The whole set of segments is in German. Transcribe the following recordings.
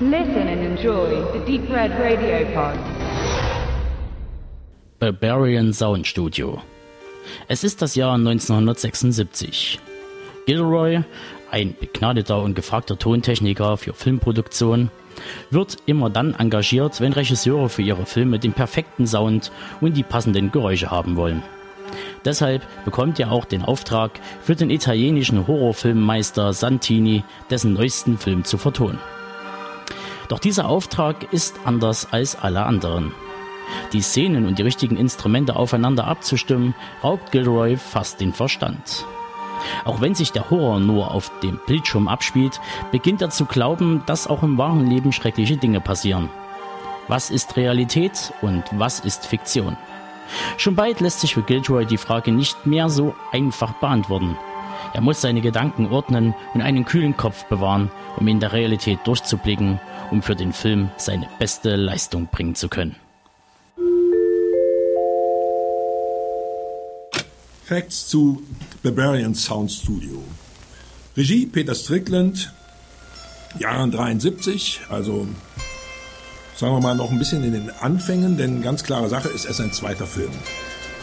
Listen and enjoy the Deep Red Radio Pod. Barbarian Sound Studio. Es ist das Jahr 1976. Gilroy, ein begnadeter und gefragter Tontechniker für Filmproduktion, wird immer dann engagiert, wenn Regisseure für ihre Filme den perfekten Sound und die passenden Geräusche haben wollen. Deshalb bekommt er auch den Auftrag, für den italienischen Horrorfilmmeister Santini dessen neuesten Film zu vertonen. Doch dieser Auftrag ist anders als alle anderen. Die Szenen und die richtigen Instrumente aufeinander abzustimmen, raubt Gilroy fast den Verstand. Auch wenn sich der Horror nur auf dem Bildschirm abspielt, beginnt er zu glauben, dass auch im wahren Leben schreckliche Dinge passieren. Was ist Realität und was ist Fiktion? Schon bald lässt sich für Gilroy die Frage nicht mehr so einfach beantworten. Er muss seine Gedanken ordnen und einen kühlen Kopf bewahren, um in der Realität durchzublicken, um für den Film seine beste Leistung bringen zu können. Facts zu Barbarian Sound Studio. Regie Peter Strickland, Jahren 73, also sagen wir mal noch ein bisschen in den Anfängen, denn ganz klare Sache ist, er ist ein zweiter Film.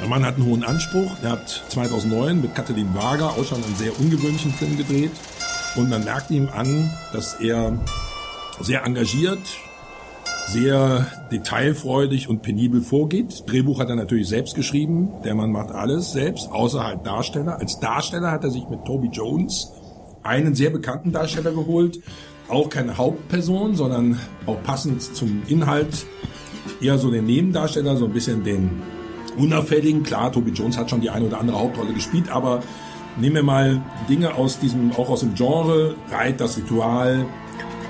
Der Mann hat einen hohen Anspruch. Er hat 2009 mit Kathleen Wager auch schon einen sehr ungewöhnlichen Film gedreht. Und man merkt ihm an, dass er sehr engagiert, sehr detailfreudig und penibel vorgeht. Drehbuch hat er natürlich selbst geschrieben. Der Mann macht alles selbst, außer halt Darsteller. Als Darsteller hat er sich mit Toby Jones einen sehr bekannten Darsteller geholt. Auch keine Hauptperson, sondern auch passend zum Inhalt eher so den Nebendarsteller, so ein bisschen den unauffälligen. Klar, Toby Jones hat schon die eine oder andere Hauptrolle gespielt, aber nehmen wir mal Dinge aus diesem, auch aus dem Genre, Reit, das Ritual,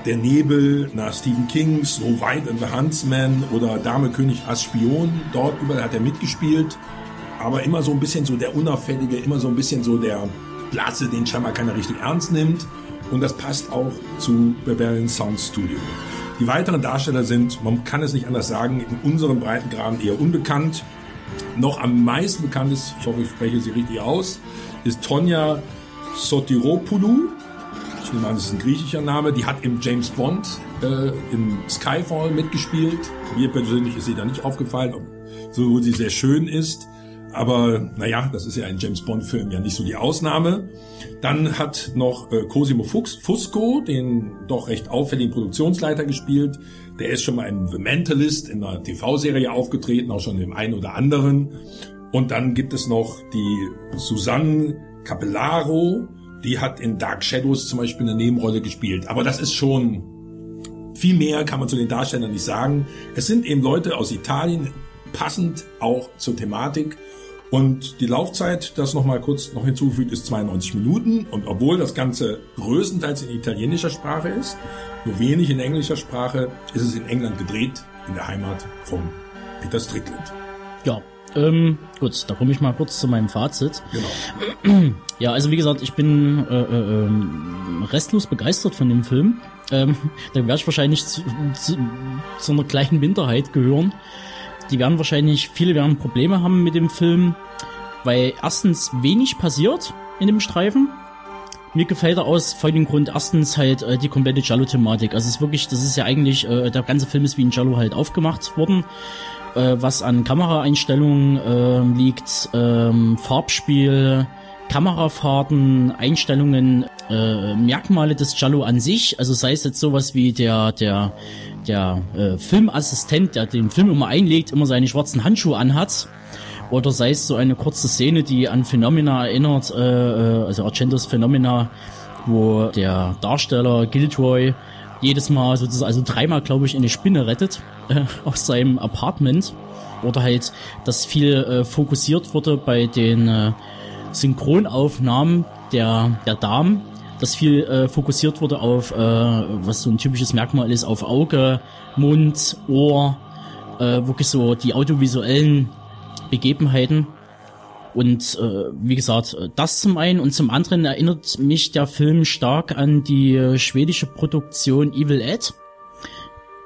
der Nebel nach Stephen King, So White and the Huntsman oder Dame König als Spion. Dort überall hat er mitgespielt. Aber immer so ein bisschen so der Unauffällige, immer so ein bisschen so der Blasse, den scheinbar keiner richtig ernst nimmt. Und das passt auch zu Barbarian Sound Studio. Die weiteren Darsteller sind, man kann es nicht anders sagen, in unserem Breitengraden eher unbekannt. Noch am meisten bekannt ist, ich hoffe, ich spreche sie richtig aus, ist Tonja Sotiropoulou ich nehme an, ist ein griechischer Name, die hat im James Bond, äh, im Skyfall mitgespielt. Mir persönlich ist sie da nicht aufgefallen, obwohl sie sehr schön ist. Aber naja, das ist ja ein James Bond-Film ja nicht so die Ausnahme. Dann hat noch äh, Cosimo Fuchs, Fusco, den doch recht auffälligen Produktionsleiter gespielt. Der ist schon mal in The Mentalist in einer TV-Serie aufgetreten, auch schon im einen oder anderen. Und dann gibt es noch die Susanne Capellaro, die hat in Dark Shadows zum Beispiel eine Nebenrolle gespielt. Aber das ist schon viel mehr kann man zu den Darstellern nicht sagen. Es sind eben Leute aus Italien, passend auch zur Thematik. Und die Laufzeit, das nochmal kurz noch hinzufügt, ist 92 Minuten. Und obwohl das Ganze größtenteils in italienischer Sprache ist, nur wenig in englischer Sprache, ist es in England gedreht, in der Heimat von Peter Strickland. Ja, ähm, gut, da komme ich mal kurz zu meinem Fazit. Genau. Ja, also wie gesagt, ich bin äh, äh, ähm, restlos begeistert von dem Film. Ähm, da werde ich wahrscheinlich zu, zu, zu einer kleinen Minderheit gehören. Die werden wahrscheinlich, viele werden Probleme haben mit dem Film, weil erstens wenig passiert in dem Streifen. Mir gefällt er aus folgendem Grund. Erstens halt äh, die komplette Jallo-Thematik. Also es ist wirklich, das ist ja eigentlich, äh, der ganze Film ist wie ein Jallo halt aufgemacht worden äh, was an Kameraeinstellungen äh, liegt, ähm, Farbspiel, Kamerafahrten, Einstellungen, äh, Merkmale des Jallo an sich, also sei es jetzt sowas wie der der der äh, Filmassistent, der den Film immer einlegt, immer seine schwarzen Handschuhe anhat, oder sei es so eine kurze Szene, die an Phenomena erinnert, äh, äh also Argentos Phenomena, wo der Darsteller Giltroy jedes Mal sozusagen, also dreimal glaube ich, eine Spinne rettet äh, aus seinem Apartment. Oder halt, dass viel äh, fokussiert wurde bei den äh, Synchronaufnahmen der, der Damen, dass viel äh, fokussiert wurde auf, äh, was so ein typisches Merkmal ist, auf Auge, Mund, Ohr, äh, wirklich so die audiovisuellen Begebenheiten. Und äh, wie gesagt, das zum einen und zum anderen erinnert mich der Film stark an die äh, schwedische Produktion Evil Ed.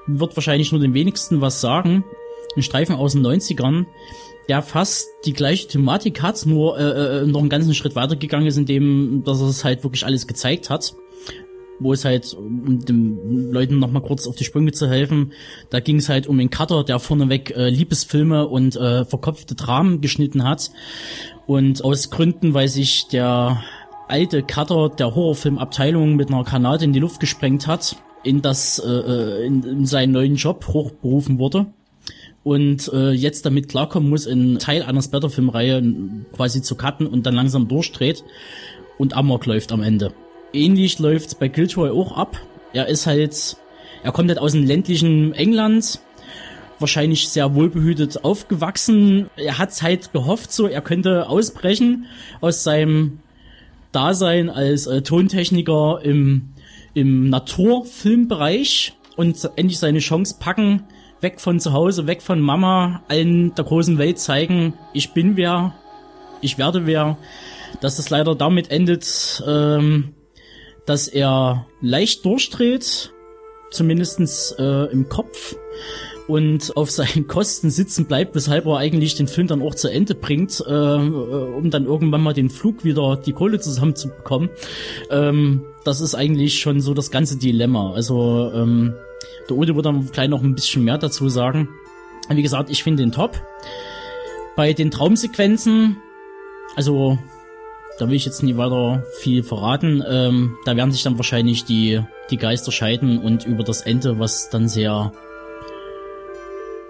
Wird wahrscheinlich nur den wenigsten was sagen. Ein Streifen aus den 90ern, der fast die gleiche Thematik hat, nur äh, äh, noch einen ganzen Schritt weitergegangen ist, indem dass er es halt wirklich alles gezeigt hat. Wo es halt, um den Leuten nochmal kurz auf die Sprünge zu helfen, da ging es halt um den Cutter, der vorneweg äh, Liebesfilme und äh, verkopfte Dramen geschnitten hat. Und aus Gründen, weil sich der alte Cutter der Horrorfilmabteilung mit einer Granate in die Luft gesprengt hat, in das äh, äh in, in seinen neuen Job hochberufen wurde und äh, jetzt damit klarkommen muss, einen Teil einer Splatter-Filmreihe quasi zu cutten und dann langsam durchdreht und Amok läuft am Ende. Ähnlich läuft's bei Giltroy auch ab. Er ist halt, er kommt halt aus dem ländlichen England, wahrscheinlich sehr wohlbehütet aufgewachsen. Er hat halt gehofft, so er könnte ausbrechen aus seinem Dasein als äh, Tontechniker im, im Naturfilmbereich und endlich seine Chance packen, weg von zu Hause, weg von Mama, allen der großen Welt zeigen, ich bin wer, ich werde wer. Dass es leider damit endet, ähm, dass er leicht durchdreht, zumindestens äh, im Kopf und auf seinen Kosten sitzen bleibt, weshalb er eigentlich den Film dann auch zu Ende bringt, äh, um dann irgendwann mal den Flug wieder die Kohle zusammenzubekommen. Ähm, das ist eigentlich schon so das ganze Dilemma. Also ähm, der Ode wird dann gleich noch ein bisschen mehr dazu sagen. Wie gesagt, ich finde den top. Bei den Traumsequenzen, also da will ich jetzt nie weiter viel verraten. Ähm, da werden sich dann wahrscheinlich die, die Geister scheiden und über das Ende, was dann sehr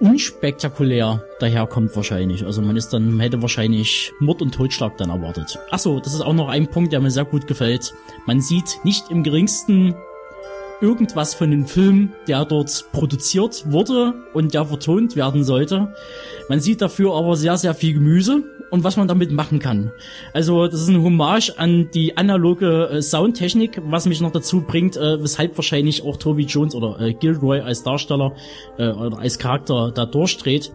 unspektakulär daherkommt wahrscheinlich. Also man ist dann, hätte wahrscheinlich Mord und Totschlag dann erwartet. Achso, das ist auch noch ein Punkt, der mir sehr gut gefällt. Man sieht nicht im geringsten irgendwas von dem Film, der dort produziert wurde und der vertont werden sollte. Man sieht dafür aber sehr, sehr viel Gemüse und was man damit machen kann. Also das ist ein Hommage an die analoge äh, Soundtechnik, was mich noch dazu bringt, äh, weshalb wahrscheinlich auch Toby Jones oder äh, Gilroy als Darsteller äh, oder als Charakter da durchdreht.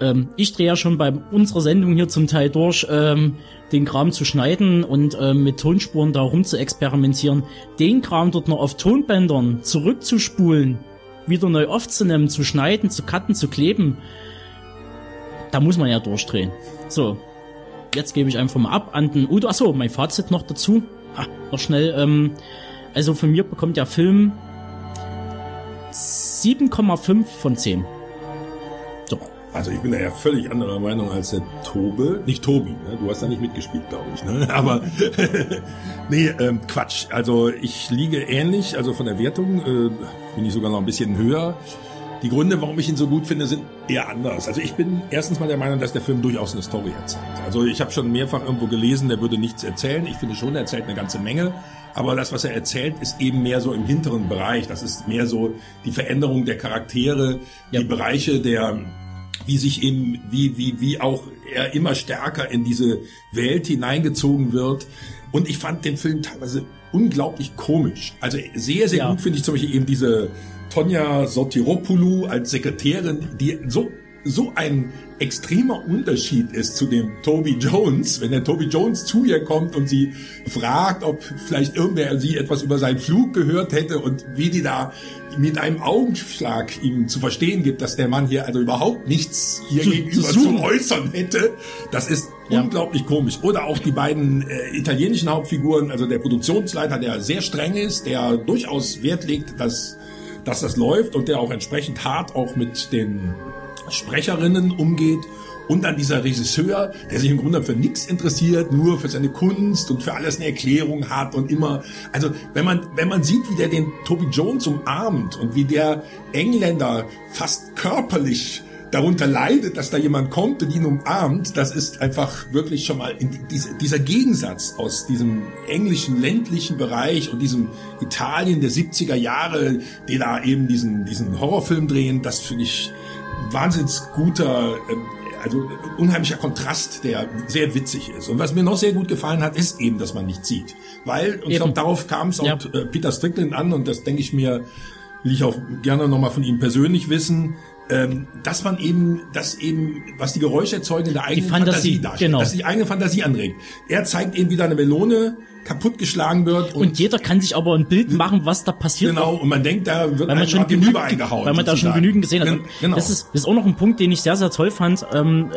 Ähm, ich drehe ja schon bei unserer Sendung hier zum Teil durch, ähm, den Kram zu schneiden und äh, mit Tonspuren da rum zu experimentieren. Den Kram dort noch auf Tonbändern zurückzuspulen, wieder neu aufzunehmen, zu schneiden, zu cutten, zu kleben, da muss man ja durchdrehen. So, jetzt gebe ich einfach mal ab an den Udo. Achso, mein Fazit noch dazu. Ah, noch schnell. Ähm, also von mir bekommt der Film 7,5 von 10. So. Also ich bin da ja völlig anderer Meinung als der Tobe. Nicht Tobi, ne? du hast da nicht mitgespielt, glaube ich. Ne? Aber nee, ähm, Quatsch. Also ich liege ähnlich, also von der Wertung äh, bin ich sogar noch ein bisschen höher. Die Gründe, warum ich ihn so gut finde, sind eher anders. Also ich bin erstens mal der Meinung, dass der Film durchaus eine Story erzählt. Also ich habe schon mehrfach irgendwo gelesen, der würde nichts erzählen. Ich finde schon, er erzählt eine ganze Menge. Aber das, was er erzählt, ist eben mehr so im hinteren Bereich. Das ist mehr so die Veränderung der Charaktere, ja. die Bereiche der, wie sich eben, wie, wie, wie auch er immer stärker in diese Welt hineingezogen wird. Und ich fand den Film teilweise unglaublich komisch. Also sehr, sehr ja. gut finde ich zum Beispiel eben diese Tonja Sotiropoulou als Sekretärin, die so so ein extremer Unterschied ist zu dem Toby Jones, wenn der Toby Jones zu ihr kommt und sie fragt, ob vielleicht irgendwer sie etwas über seinen Flug gehört hätte und wie die da mit einem Augenschlag ihm zu verstehen gibt, dass der Mann hier also überhaupt nichts hier zu, gegenüber zu, zu, äußern hätte. Das ist ja. unglaublich komisch. Oder auch die beiden äh, italienischen Hauptfiguren, also der Produktionsleiter, der sehr streng ist, der durchaus Wert legt, dass dass das läuft und der auch entsprechend hart auch mit den Sprecherinnen umgeht. Und dann dieser Regisseur, der sich im Grunde für nichts interessiert, nur für seine Kunst und für alles eine Erklärung hat und immer, also wenn man, wenn man sieht, wie der den Toby Jones umarmt und wie der Engländer fast körperlich darunter leidet, dass da jemand kommt und ihn umarmt, das ist einfach wirklich schon mal diese, dieser Gegensatz aus diesem englischen ländlichen Bereich und diesem Italien der 70er Jahre, die da eben diesen, diesen Horrorfilm drehen, das finde ich wahnsinnig guter, ähm, also unheimlicher Kontrast, der sehr witzig ist. Und was mir noch sehr gut gefallen hat, ist eben, dass man nicht sieht. Weil, und ich glaube, darauf kam es auch ja. Äh, Peter Strickland an und das denke ich mir, will ich auch gerne nochmal von ihm persönlich wissen, ähm, dass man eben, dass eben, was die Geräusche erzeugen, in der eigenen die Fantasie, Fantasie darstellt, genau. dass die eigene Fantasie anregt. Er zeigt eben wieder eine Melone, kaputtgeschlagen wird. Und, und, jeder kann sich aber ein Bild machen, was da passiert. Genau, und man denkt, da wird weil man schon genügend, eingehauen. Weil man da schon genügend gesehen hat. Genau. Das, ist, das ist auch noch ein Punkt, den ich sehr, sehr toll fand. Ähm,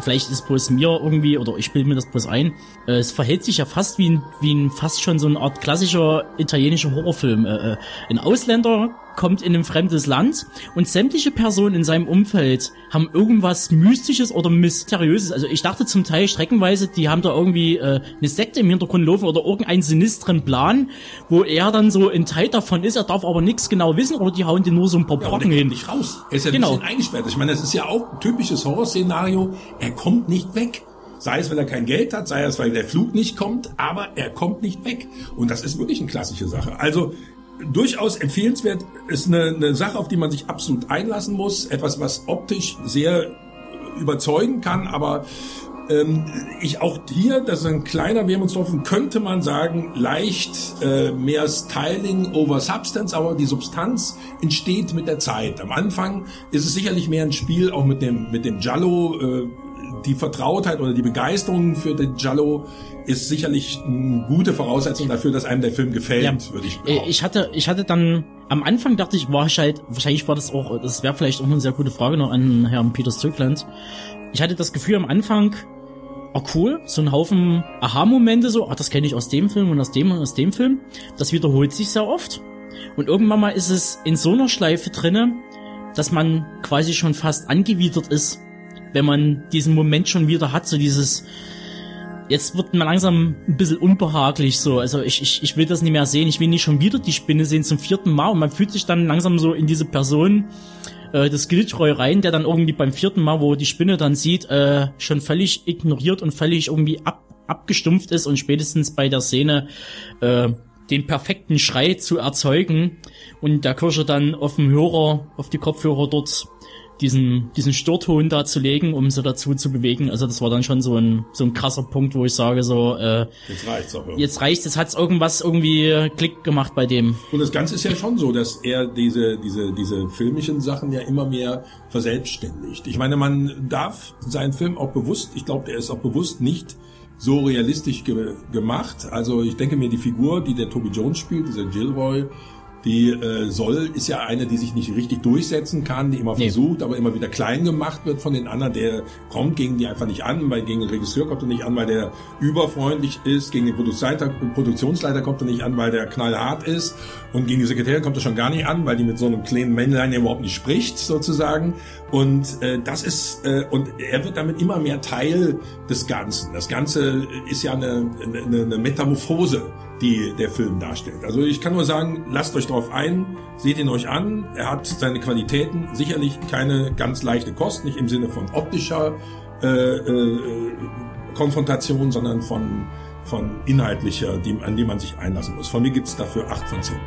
vielleicht ist bloß mir irgendwie, oder ich bilde mir das bloß ein, äh, es verhält sich ja fast wie ein, wie ein fast schon so eine Art klassischer italienischer Horrorfilm. Äh, äh ein Ausländer kommt in ein fremdes Land und sämtliche Personen in seinem Umfeld haben irgendwas Mystisches oder Mysteriöses. Also ich dachte zum Teil streckenweise, die haben da irgendwie äh, eine Sekte im Hintergrund laufen oder irgendeinen sinistren Plan, wo er dann so ein Teil davon ist, er darf aber nichts genau wissen oder die hauen dir nur so ein paar Brocken ja, hin. nicht raus. Er ist ja genau. ein eingesperrt. Ich meine, das ist ja auch ein typisches Horrorszenario. Er kommt nicht weg. Sei es, weil er kein Geld hat, sei es, weil der Flug nicht kommt, aber er kommt nicht weg. Und das ist wirklich eine klassische Sache. Also durchaus empfehlenswert. Ist eine, eine Sache, auf die man sich absolut einlassen muss. Etwas, was optisch sehr überzeugen kann, aber ähm, ich auch hier, das ist ein kleiner Wermutstropfen, könnte man sagen, leicht äh, mehr Styling over Substance, aber die Substanz entsteht mit der Zeit. Am Anfang ist es sicherlich mehr ein Spiel auch mit dem mit dem Giallo. Äh, die Vertrautheit oder die Begeisterung für den Giallo ist sicherlich eine gute Voraussetzung dafür, dass einem der Film gefällt, ja, würde ich äh, behaupten. Ich hatte, ich hatte dann, am Anfang dachte ich, war ich halt, wahrscheinlich war das auch, das wäre vielleicht auch eine sehr gute Frage noch an Herrn Peter Strickland. Ich hatte das Gefühl am Anfang, oh cool, so ein Haufen Aha-Momente, so, ach, das kenne ich aus dem Film und aus dem und aus dem Film. Das wiederholt sich sehr oft. Und irgendwann mal ist es in so einer Schleife drinne, dass man quasi schon fast angewidert ist, wenn man diesen Moment schon wieder hat, so dieses, jetzt wird man langsam ein bisschen unbehaglich so. Also ich, ich, ich will das nicht mehr sehen. Ich will nicht schon wieder die Spinne sehen zum vierten Mal und man fühlt sich dann langsam so in diese Person äh, des Giltroy rein, der dann irgendwie beim vierten Mal, wo die Spinne dann sieht, äh, schon völlig ignoriert und völlig irgendwie ab, abgestumpft ist und spätestens bei der Szene äh, den perfekten Schrei zu erzeugen und der Kirsche dann auf dem Hörer, auf die Kopfhörer dort diesen, diesen Störton da zu legen, um sie dazu zu bewegen. Also das war dann schon so ein, so ein krasser Punkt, wo ich sage so, äh, jetzt reicht's auch. Jetzt reicht's, jetzt hat's irgendwas irgendwie Klick gemacht bei dem. Und das Ganze ist ja schon so, dass er diese, diese, diese filmischen Sachen ja immer mehr verselbstständigt. Ich meine, man darf seinen Film auch bewusst, ich glaube, der ist auch bewusst nicht so realistisch ge gemacht. Also ich denke mir, die Figur, die der Toby Jones spielt, dieser Gilroy, die äh, soll ist ja eine, die sich nicht richtig durchsetzen kann, die immer nee. versucht, aber immer wieder klein gemacht wird von den anderen. Der kommt gegen die einfach nicht an, weil gegen den Regisseur kommt er nicht an, weil der überfreundlich ist. Gegen den Produktionsleiter kommt er nicht an, weil der knallhart ist. Und gegen die Sekretärin kommt er schon gar nicht an, weil die mit so einem kleinen Männlein überhaupt nicht spricht, sozusagen. Und äh, das ist äh, und er wird damit immer mehr Teil des Ganzen. Das Ganze ist ja eine, eine, eine Metamorphose die der Film darstellt. Also ich kann nur sagen, lasst euch darauf ein, seht ihn euch an. Er hat seine Qualitäten, sicherlich keine ganz leichte Kost, nicht im Sinne von optischer äh, äh, Konfrontation, sondern von, von inhaltlicher, die, an die man sich einlassen muss. Von mir gibt's dafür acht von zehn.